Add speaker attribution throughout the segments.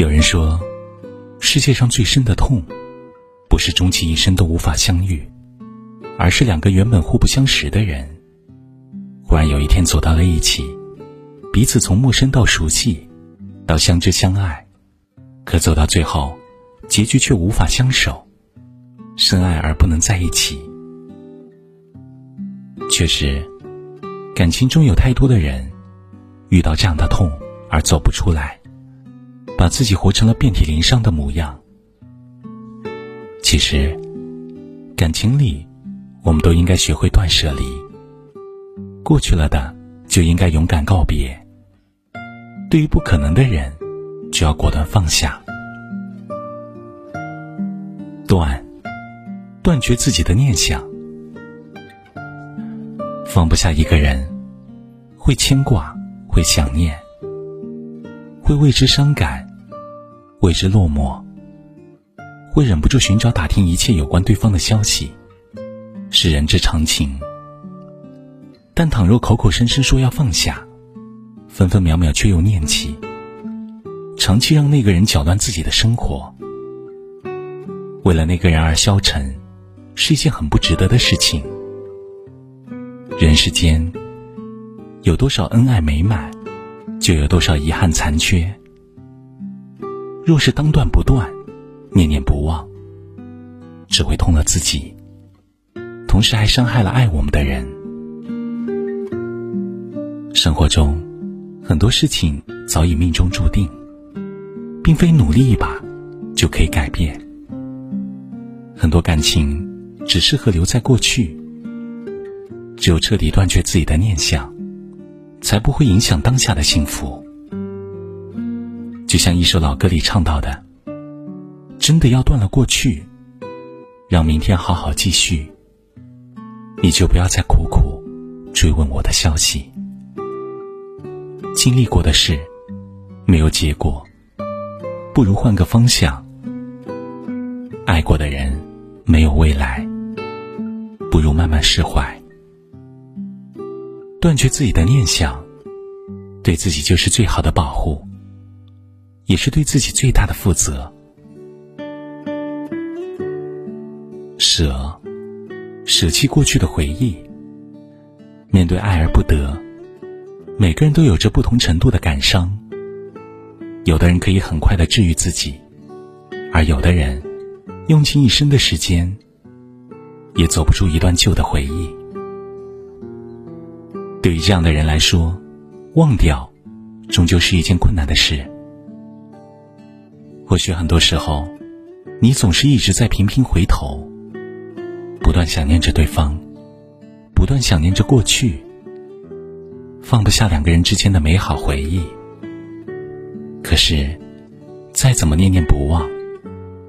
Speaker 1: 有人说，世界上最深的痛，不是终其一生都无法相遇，而是两个原本互不相识的人，忽然有一天走到了一起，彼此从陌生到熟悉，到相知相爱，可走到最后，结局却无法相守，深爱而不能在一起。确实，感情中有太多的人，遇到这样的痛而走不出来。把自己活成了遍体鳞伤的模样。其实，感情里，我们都应该学会断舍离。过去了的，就应该勇敢告别。对于不可能的人，就要果断放下。断，断绝自己的念想。放不下一个人，会牵挂，会想念，会为之伤感。为之落寞，会忍不住寻找打听一切有关对方的消息，是人之常情。但倘若口口声声说要放下，分分秒秒却又念起，长期让那个人搅乱自己的生活，为了那个人而消沉，是一件很不值得的事情。人世间，有多少恩爱美满，就有多少遗憾残缺。若是当断不断，念念不忘，只会痛了自己，同时还伤害了爱我们的人。生活中，很多事情早已命中注定，并非努力一把就可以改变。很多感情只适合留在过去，只有彻底断绝自己的念想，才不会影响当下的幸福。就像一首老歌里唱到的：“真的要断了过去，让明天好好继续。你就不要再苦苦追问我的消息。经历过的事没有结果，不如换个方向。爱过的人没有未来，不如慢慢释怀。断绝自己的念想，对自己就是最好的保护。”也是对自己最大的负责。舍，舍弃过去的回忆。面对爱而不得，每个人都有着不同程度的感伤。有的人可以很快的治愈自己，而有的人用尽一生的时间，也走不出一段旧的回忆。对于这样的人来说，忘掉，终究是一件困难的事。或许很多时候，你总是一直在频频回头，不断想念着对方，不断想念着过去，放不下两个人之间的美好回忆。可是，再怎么念念不忘，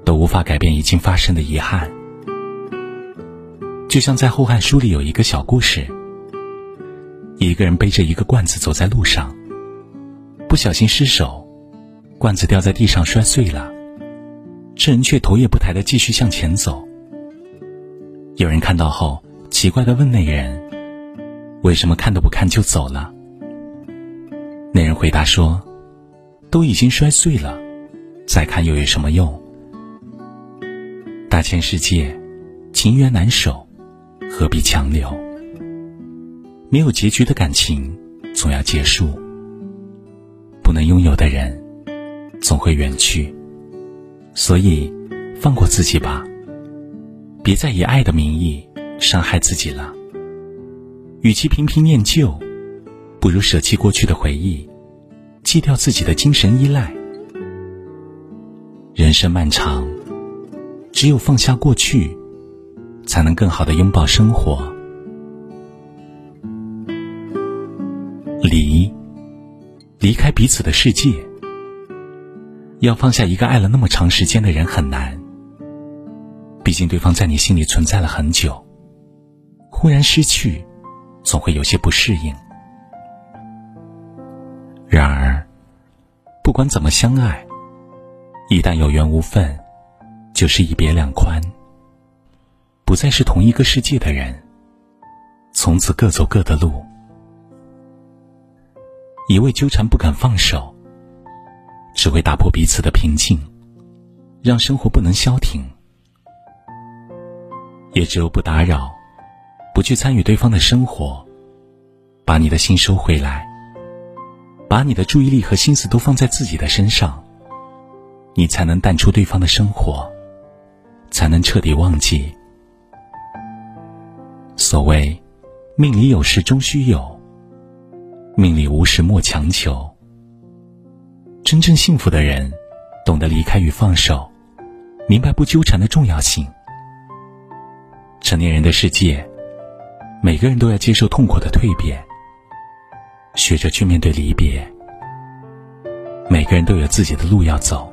Speaker 1: 都无法改变已经发生的遗憾。就像在《后汉书》里有一个小故事：一个人背着一个罐子走在路上，不小心失手。罐子掉在地上摔碎了，这人却头也不抬的继续向前走。有人看到后，奇怪的问那人：“为什么看都不看就走了？”那人回答说：“都已经摔碎了，再看又有什么用？大千世界，情缘难守，何必强留？没有结局的感情，总要结束。不能拥有的人。”会远去，所以放过自己吧，别再以爱的名义伤害自己了。与其频频念旧，不如舍弃过去的回忆，戒掉自己的精神依赖。人生漫长，只有放下过去，才能更好的拥抱生活。离，离开彼此的世界。要放下一个爱了那么长时间的人很难，毕竟对方在你心里存在了很久，忽然失去，总会有些不适应。然而，不管怎么相爱，一旦有缘无分，就是一别两宽，不再是同一个世界的人，从此各走各的路。一味纠缠不肯放手。只会打破彼此的平静，让生活不能消停。也只有不打扰，不去参与对方的生活，把你的心收回来，把你的注意力和心思都放在自己的身上，你才能淡出对方的生活，才能彻底忘记。所谓“命里有时终须有，命里无时莫强求”。真正幸福的人，懂得离开与放手，明白不纠缠的重要性。成年人的世界，每个人都要接受痛苦的蜕变，学着去面对离别。每个人都有自己的路要走，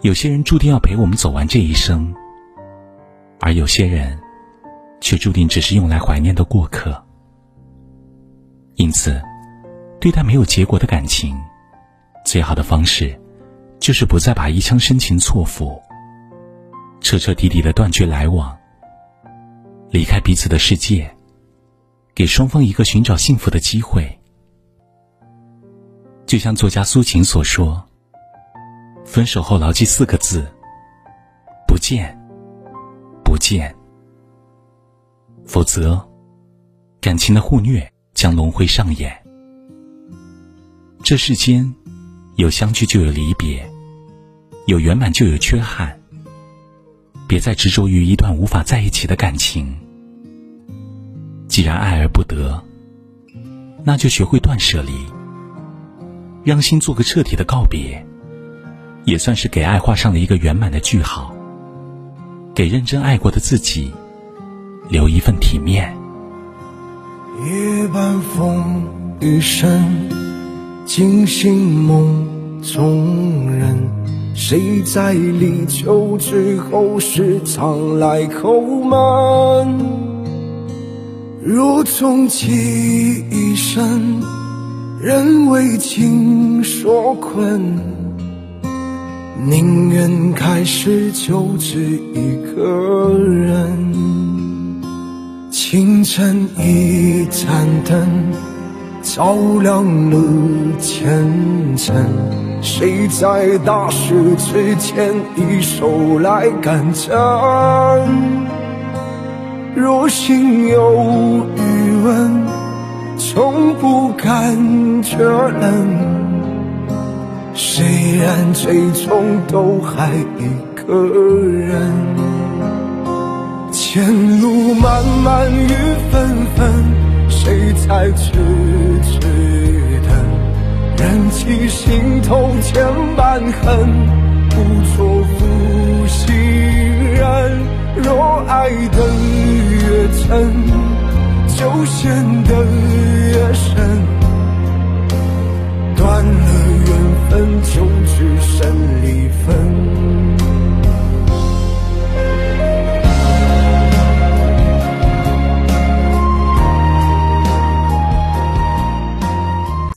Speaker 1: 有些人注定要陪我们走完这一生，而有些人，却注定只是用来怀念的过客。因此。对待没有结果的感情，最好的方式，就是不再把一腔深情错付，彻彻底底的断绝来往，离开彼此的世界，给双方一个寻找幸福的机会。就像作家苏秦所说：“分手后牢记四个字：不见，不见。否则，感情的互虐将轮回上演。”这世间，有相聚就有离别，有圆满就有缺憾。别再执着于一段无法在一起的感情。既然爱而不得，那就学会断舍离，让心做个彻底的告别，也算是给爱画上了一个圆满的句号，给认真爱过的自己留一份体面。
Speaker 2: 夜半风雨声。惊醒梦中人，谁在立秋之后时常来叩门？若终其一生，仍为情所困，宁愿开始就只一个人。清晨一盏灯。照亮了前程，谁在大事之前一手来赶针？若心有余温，从不感觉冷。虽然最终都还一个人，前路漫漫雨纷纷。谁在痴头千般恨，不做负心人。若爱得越真，就陷得越深。